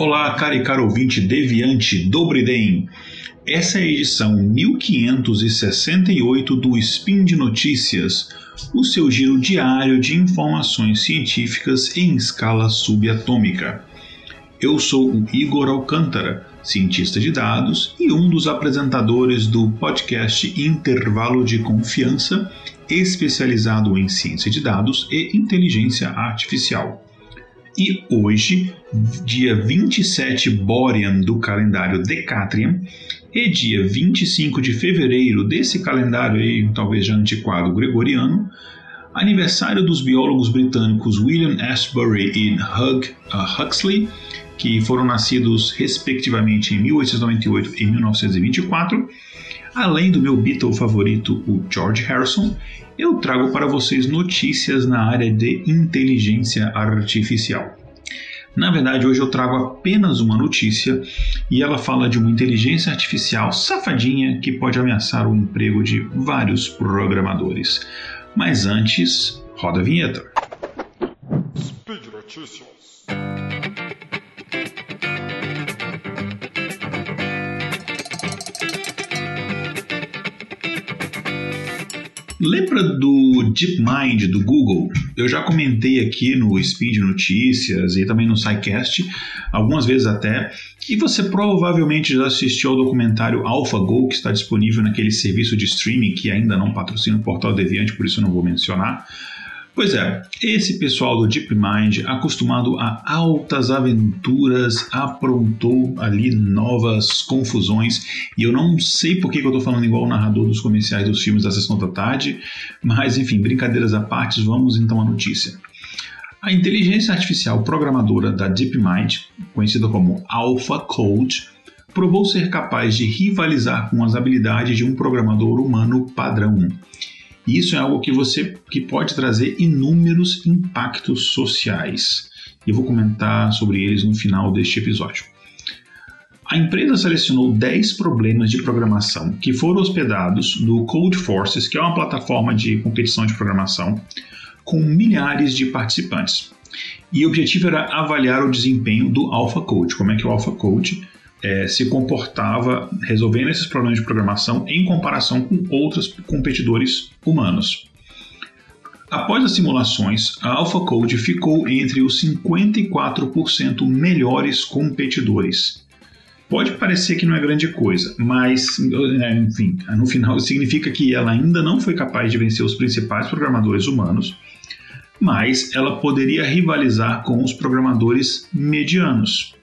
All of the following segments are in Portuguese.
Olá, cara e caro ouvinte deviante Dobridem. Essa é a edição 1568 do Spin de Notícias, o seu giro diário de informações científicas em escala subatômica. Eu sou o Igor Alcântara, cientista de dados e um dos apresentadores do podcast Intervalo de Confiança, especializado em ciência de dados e inteligência artificial. E hoje, dia 27 Borean do calendário Decatrian e dia 25 de fevereiro desse calendário aí, talvez já antiquado gregoriano, aniversário dos biólogos britânicos William Ashbury e Hugh uh, Huxley, que foram nascidos respectivamente em 1898 e 1924, além do meu Beatle favorito, o George Harrison, eu trago para vocês notícias na área de inteligência artificial. Na verdade, hoje eu trago apenas uma notícia e ela fala de uma inteligência artificial safadinha que pode ameaçar o emprego de vários programadores. Mas antes, roda a vinheta. Speed Notícias. Lembra do DeepMind do Google? Eu já comentei aqui no Speed Notícias e também no SciCast, algumas vezes até, e você provavelmente já assistiu ao documentário AlphaGo, que está disponível naquele serviço de streaming que ainda não patrocina o Portal Deviante, por isso não vou mencionar. Pois é, esse pessoal do DeepMind, acostumado a altas aventuras, aprontou ali novas confusões. E eu não sei por que, eu estou falando igual o narrador dos comerciais dos filmes da Sessão da Tarde, mas enfim, brincadeiras à parte, vamos então à notícia. A inteligência artificial programadora da DeepMind, conhecida como AlphaCode, provou ser capaz de rivalizar com as habilidades de um programador humano padrão. E isso é algo que você que pode trazer inúmeros impactos sociais. E eu vou comentar sobre eles no final deste episódio. A empresa selecionou 10 problemas de programação que foram hospedados no Codeforces, que é uma plataforma de competição de programação, com milhares de participantes. E o objetivo era avaliar o desempenho do AlphaCode, como é que o AlphaCode é, se comportava resolvendo esses problemas de programação em comparação com outros competidores humanos. Após as simulações, a AlphaCode ficou entre os 54% melhores competidores. Pode parecer que não é grande coisa, mas, é, enfim, no final significa que ela ainda não foi capaz de vencer os principais programadores humanos, mas ela poderia rivalizar com os programadores medianos.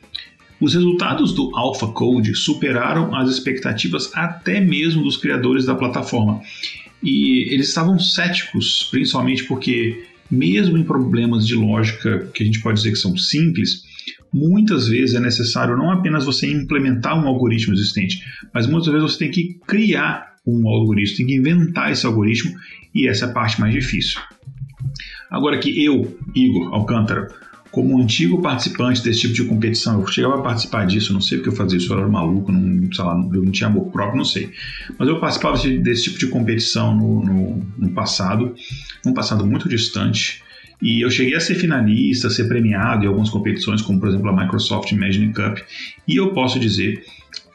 Os resultados do AlphaCode superaram as expectativas até mesmo dos criadores da plataforma. E eles estavam céticos, principalmente porque, mesmo em problemas de lógica que a gente pode dizer que são simples, muitas vezes é necessário não apenas você implementar um algoritmo existente, mas muitas vezes você tem que criar um algoritmo, tem que inventar esse algoritmo e essa é a parte mais difícil. Agora que eu, Igor Alcântara, como antigo participante desse tipo de competição, eu chegava a participar disso, não sei porque eu fazia isso, eu era maluco, não, sei lá, eu não tinha amor próprio, não sei. Mas eu participava desse tipo de competição no, no, no passado, num passado muito distante. E eu cheguei a ser finalista, a ser premiado em algumas competições, como por exemplo a Microsoft Imagine Cup. E eu posso dizer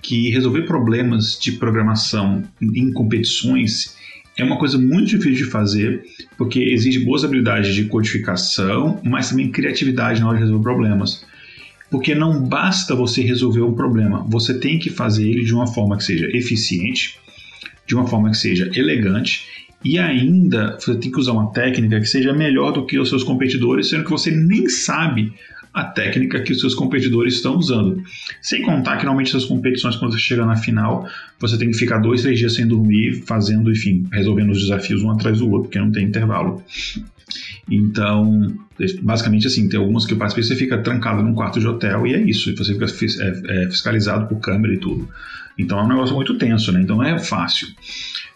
que resolver problemas de programação em competições é uma coisa muito difícil de fazer, porque exige boas habilidades de codificação, mas também criatividade na hora de resolver problemas. Porque não basta você resolver um problema, você tem que fazer ele de uma forma que seja eficiente, de uma forma que seja elegante e ainda você tem que usar uma técnica que seja melhor do que os seus competidores, sendo que você nem sabe a técnica que os seus competidores estão usando. Sem contar que normalmente essas competições, quando você chega na final, você tem que ficar dois, três dias sem dormir, fazendo, enfim, resolvendo os desafios um atrás do outro, porque não tem intervalo. Então, basicamente assim, tem algumas que eu participei, você fica trancado num quarto de hotel e é isso, e você fica é, é, fiscalizado por câmera e tudo. Então é um negócio muito tenso, né? Então não é fácil.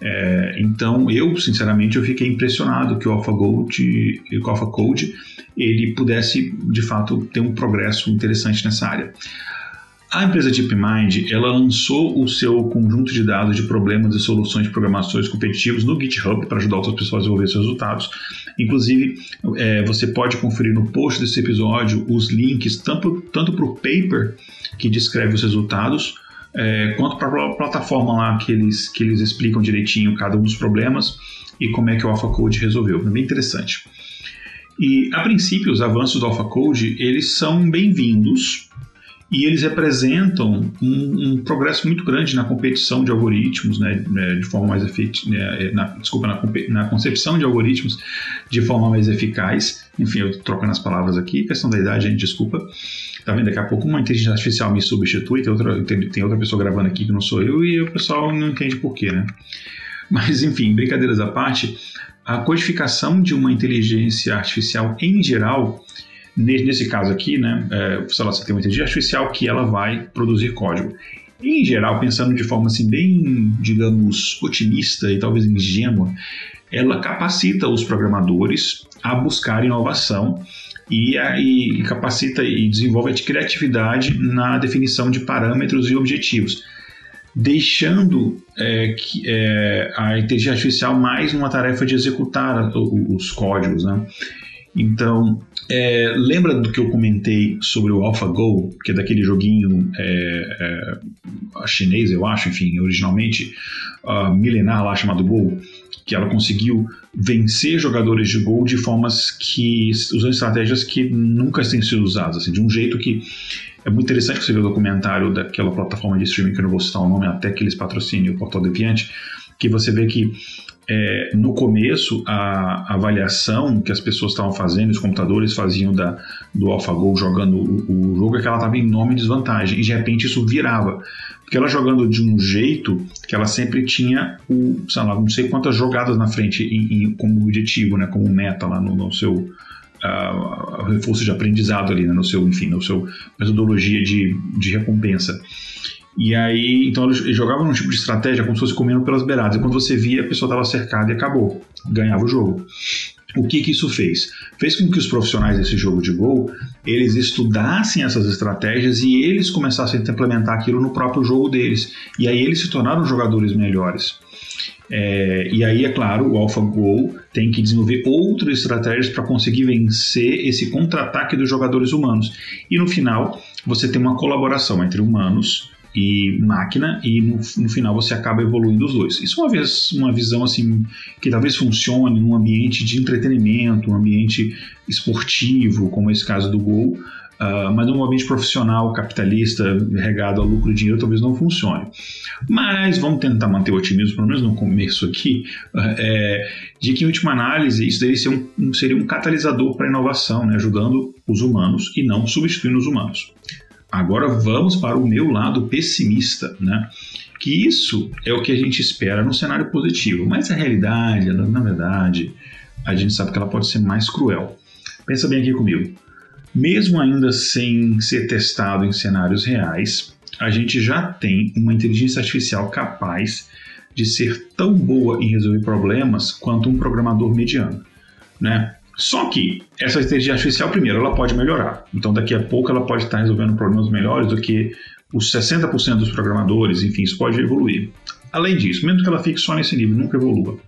É, então eu, sinceramente, eu fiquei impressionado que o AlphaCode, que o AlphaCode ele pudesse, de fato, ter um progresso interessante nessa área. A empresa DeepMind ela lançou o seu conjunto de dados de problemas e soluções de programações competitivos no GitHub para ajudar outras pessoas a desenvolver seus resultados. Inclusive, é, você pode conferir no post desse episódio os links tanto, tanto para o paper que descreve os resultados, é, quanto para a plataforma lá que eles, que eles explicam direitinho cada um dos problemas e como é que o AlphaCode resolveu. É bem interessante. E, a princípio, os avanços do AlphaCode, eles são bem-vindos, e eles representam um, um, progresso muito grande na competição de algoritmos, né, né de forma mais efetiva, né, na, desculpa, na, na, concepção de algoritmos de forma mais eficaz. Enfim, eu trocando as palavras aqui, questão da idade, gente, desculpa. Tá vendo? Daqui a pouco uma inteligência artificial me substitui, tem outra, tem, tem outra pessoa gravando aqui que não sou eu e o pessoal não entende por quê, né? Mas, enfim, brincadeiras à parte, a codificação de uma inteligência artificial em geral Nesse caso aqui, né, é, sei lá, você tem uma inteligência artificial que ela vai produzir código. Em geral, pensando de forma assim bem, digamos, otimista e talvez ingênua, ela capacita os programadores a buscar inovação e, e capacita e desenvolve a criatividade na definição de parâmetros e objetivos, deixando é, que, é, a inteligência artificial mais uma tarefa de executar os códigos, né? Então, é, lembra do que eu comentei sobre o AlphaGo, que é daquele joguinho é, é, chinês, eu acho, enfim, originalmente uh, milenar lá chamado Go, que ela conseguiu vencer jogadores de Go de formas que usando estratégias que nunca têm sido usadas, assim, de um jeito que é muito interessante você ver o documentário daquela plataforma de streaming que eu não vou citar o nome até que eles patrocinem o Portal Deviante, que você vê que é, no começo, a avaliação que as pessoas estavam fazendo, os computadores faziam da, do AlphaGo jogando o, o jogo, é que ela estava em enorme desvantagem. E de repente isso virava. Porque ela jogando de um jeito que ela sempre tinha o, sei lá, não sei quantas jogadas na frente em, em, como objetivo, né, como meta lá no, no seu uh, reforço de aprendizado ali, né, no seu, enfim, no seu metodologia de, de recompensa. E aí, então eles jogavam num tipo de estratégia como se fosse comendo pelas beiradas. E quando você via, a pessoa estava cercada e acabou. Ganhava o jogo. O que, que isso fez? Fez com que os profissionais desse jogo de gol eles estudassem essas estratégias e eles começassem a implementar aquilo no próprio jogo deles. E aí eles se tornaram jogadores melhores. É, e aí, é claro, o AlphaGo tem que desenvolver outras estratégias para conseguir vencer esse contra-ataque dos jogadores humanos. E no final, você tem uma colaboração entre humanos e máquina e no, no, final você acaba evoluindo os dois. Isso é uma, vez, uma visão assim que talvez funcione num ambiente de entretenimento, um ambiente esportivo, como esse caso do Gol, uh, mas num ambiente profissional, capitalista, regado a lucro e dinheiro, talvez não funcione. Mas vamos tentar manter o otimismo, pelo menos no começo aqui, uh, é, de que em última análise isso deveria ser um, seria um catalisador para a inovação, né, ajudando os humanos e não substituindo os humanos. Agora vamos para o meu lado pessimista, né? Que isso é o que a gente espera no cenário positivo, mas a realidade, na verdade, a gente sabe que ela pode ser mais cruel. Pensa bem aqui comigo. Mesmo ainda sem ser testado em cenários reais, a gente já tem uma inteligência artificial capaz de ser tão boa em resolver problemas quanto um programador mediano, né? Só que essa inteligência artificial, primeiro, ela pode melhorar. Então, daqui a pouco, ela pode estar resolvendo problemas melhores do que os 60% dos programadores, enfim, isso pode evoluir. Além disso, mesmo que ela fique só nesse nível, nunca evolua.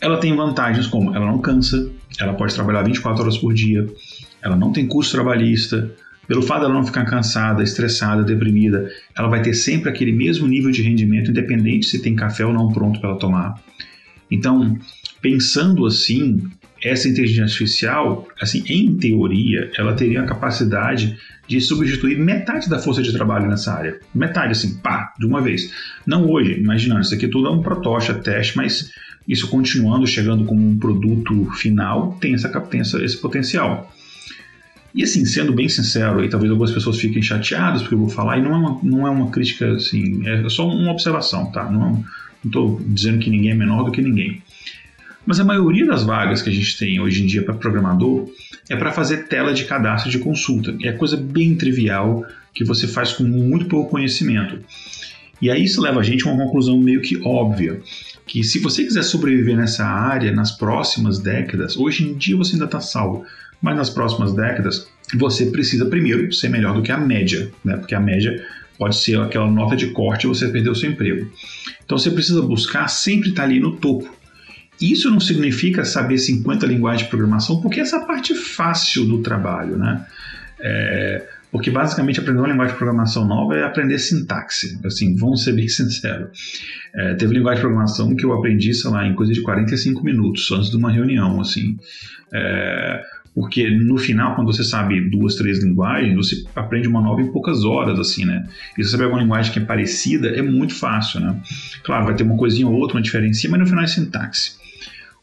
Ela tem vantagens como ela não cansa, ela pode trabalhar 24 horas por dia, ela não tem custo trabalhista, pelo fato dela não ficar cansada, estressada, deprimida, ela vai ter sempre aquele mesmo nível de rendimento, independente se tem café ou não pronto para ela tomar. Então, pensando assim, essa inteligência artificial, assim, em teoria, ela teria a capacidade de substituir metade da força de trabalho nessa área. Metade, assim, pá, de uma vez. Não hoje, imaginando, isso aqui tudo é um protótipo, teste, mas isso continuando, chegando como um produto final, tem, essa, tem essa, esse potencial. E assim, sendo bem sincero, e talvez algumas pessoas fiquem chateadas porque eu vou falar, e não é uma, não é uma crítica, assim, é só uma observação, tá? Não estou dizendo que ninguém é menor do que ninguém. Mas a maioria das vagas que a gente tem hoje em dia para programador é para fazer tela de cadastro de consulta. É coisa bem trivial que você faz com muito pouco conhecimento. E aí isso leva a gente a uma conclusão meio que óbvia, que se você quiser sobreviver nessa área nas próximas décadas, hoje em dia você ainda está salvo, mas nas próximas décadas você precisa primeiro ser melhor do que a média, né? porque a média pode ser aquela nota de corte e você perdeu seu emprego. Então você precisa buscar sempre estar ali no topo. Isso não significa saber 50 linguagens de programação, porque essa é a parte fácil do trabalho, né? É, porque basicamente aprender uma linguagem de programação nova é aprender sintaxe. Assim, vamos ser bem sinceros. É, teve linguagem de programação que eu aprendi, sei lá, em coisa de 45 minutos, antes de uma reunião, assim. É, porque no final, quando você sabe duas, três linguagens, você aprende uma nova em poucas horas, assim, né? E se você pega uma linguagem que é parecida, é muito fácil, né? Claro, vai ter uma coisinha ou outra, uma diferença, mas no final é sintaxe.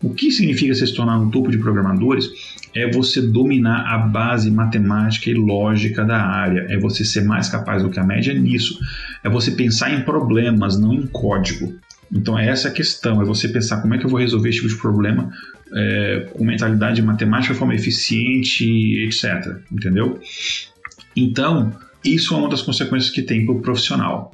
O que significa se tornar um topo de programadores é você dominar a base matemática e lógica da área, é você ser mais capaz do que a média nisso, é você pensar em problemas, não em código. Então é essa a questão, é você pensar como é que eu vou resolver esse tipo de problema é, com mentalidade matemática, de forma eficiente, etc. Entendeu? Então, isso é uma das consequências que tem para o profissional.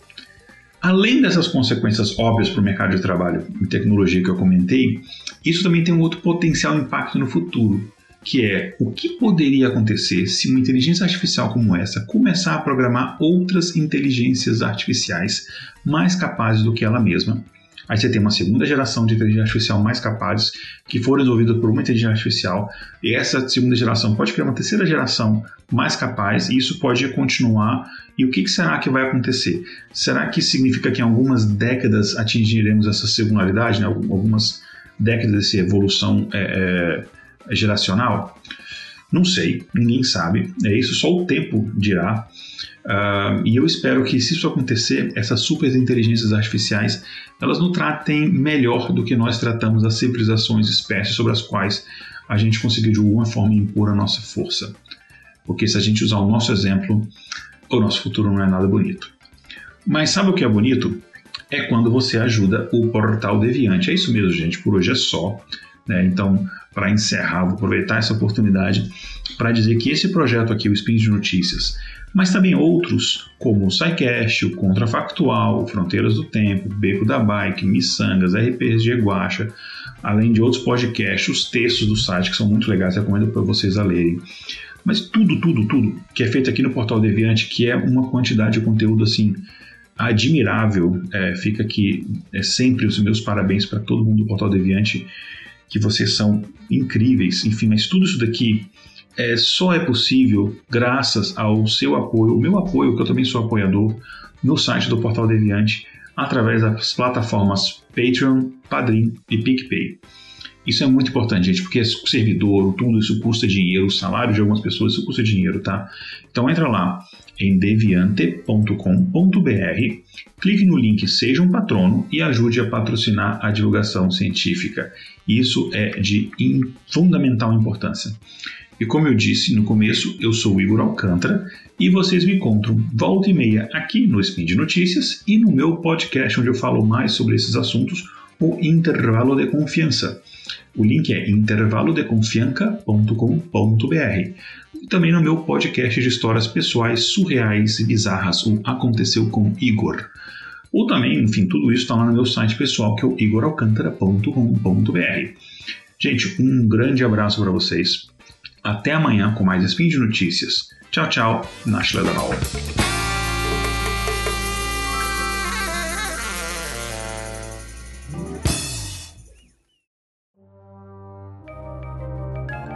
Além dessas consequências óbvias para o mercado de trabalho em tecnologia que eu comentei, isso também tem um outro potencial impacto no futuro, que é o que poderia acontecer se uma inteligência artificial como essa começar a programar outras inteligências artificiais mais capazes do que ela mesma. Aí você tem uma segunda geração de inteligência artificial mais capazes que foram desenvolvidas por uma inteligência artificial, e essa segunda geração pode criar uma terceira geração mais capaz, e isso pode continuar. E o que, que será que vai acontecer? Será que significa que em algumas décadas atingiremos essa singularidade, né? algumas décadas dessa evolução é, é, geracional? Não sei, ninguém sabe. É isso, só o tempo dirá. Uh, e eu espero que, se isso acontecer, essas super inteligências artificiais elas nos tratem melhor do que nós tratamos as civilizações espécies sobre as quais a gente conseguiu de alguma forma impor a nossa força. Porque se a gente usar o nosso exemplo, o nosso futuro não é nada bonito. Mas sabe o que é bonito? É quando você ajuda o portal Deviante. É isso mesmo, gente. Por hoje é só. Né? Então, para encerrar, vou aproveitar essa oportunidade para dizer que esse projeto aqui, o Spin de Notícias, mas também outros, como o SciCast, o Contrafactual, Fronteiras do Tempo, Beco da Bike, Missangas, RPG Guacha, além de outros podcasts, os textos do site que são muito legais, recomendo para vocês a lerem. Mas tudo, tudo, tudo que é feito aqui no Portal Deviante, que é uma quantidade de conteúdo assim admirável, é, fica aqui é sempre os meus parabéns para todo mundo do Portal Deviante, que vocês são incríveis. Enfim, mas tudo isso daqui é, só é possível graças ao seu apoio, o meu apoio, que eu também sou apoiador, no site do Portal Deviante, através das plataformas Patreon, Padrim e PicPay. Isso é muito importante, gente, porque servidor, tudo isso custa dinheiro, o salário de algumas pessoas isso custa dinheiro, tá? Então entra lá em deviante.com.br, clique no link Seja um Patrono e ajude a patrocinar a divulgação científica. Isso é de fundamental importância. E como eu disse no começo, eu sou Igor Alcântara e vocês me encontram volta e meia aqui no Spin de Notícias e no meu podcast onde eu falo mais sobre esses assuntos, o Intervalo de Confiança. O link é intervalodeconfianca.com.br. E também no meu podcast de histórias pessoais surreais e bizarras, o Aconteceu com Igor. Ou também, enfim, tudo isso está lá no meu site pessoal, que é o igoralcantara.com.br. Gente, um grande abraço para vocês até amanhã com mais Spin de Notícias. Tchau, tchau, Nash Ledanol.